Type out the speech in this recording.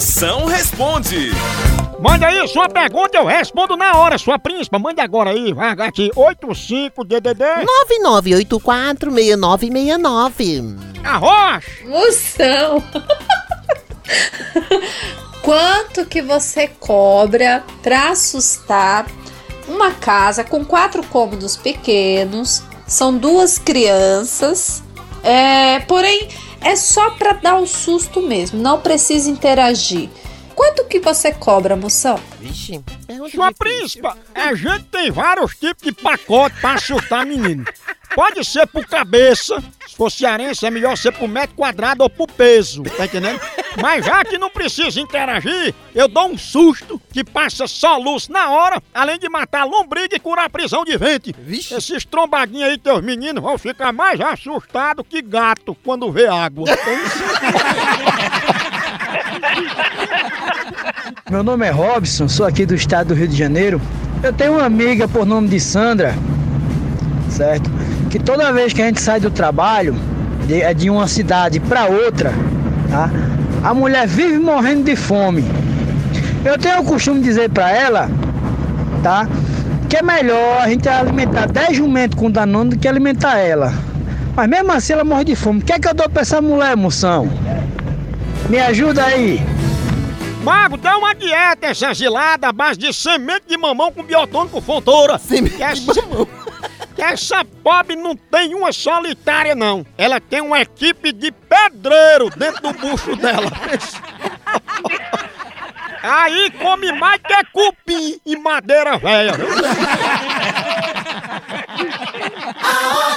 Moção responde. Manda aí sua pergunta, eu respondo na hora, sua príncipa. Manda agora aí, vai aqui, 85DDD. 99846969. Arroz! Moção! Quanto que você cobra pra assustar uma casa com quatro cômodos pequenos? São duas crianças. É, porém, é só pra dar o susto mesmo, não precisa interagir. Quanto que você cobra, moção? Vixe, pergunta Sua príncipa, a gente tem vários tipos de pacote pra assustar menino. Pode ser por cabeça, se for cearense é melhor ser por metro quadrado ou por peso, tá entendendo? Mas já que não precisa interagir, eu dou um susto que passa só luz na hora, além de matar lombriga e curar prisão de ventre. Vixe. Esses trombadinhos aí, teus meninos, vão ficar mais assustados que gato quando vê água. Meu nome é Robson, sou aqui do estado do Rio de Janeiro. Eu tenho uma amiga por nome de Sandra, certo? Que toda vez que a gente sai do trabalho, de, é de uma cidade para outra, tá? A mulher vive morrendo de fome. Eu tenho o costume de dizer para ela, tá? Que é melhor a gente alimentar 10 jumentos com danone do que alimentar ela. Mas mesmo assim ela morre de fome. O que é que eu dou pra essa mulher, moção? Me ajuda aí. Mago, dá uma dieta essa gelada à base de semente de mamão com biotônico fontoura. Semente que de que essa pobre não tem uma solitária, não. Ela tem uma equipe de pedreiro dentro do bucho dela. Aí come mais que cupim e madeira velha.